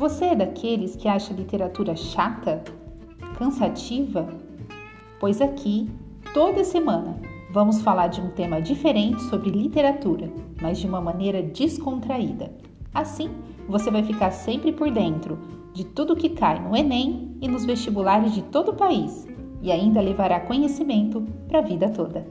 Você é daqueles que acha literatura chata? Cansativa? Pois aqui, toda semana, vamos falar de um tema diferente sobre literatura, mas de uma maneira descontraída. Assim, você vai ficar sempre por dentro de tudo que cai no Enem e nos vestibulares de todo o país e ainda levará conhecimento para a vida toda.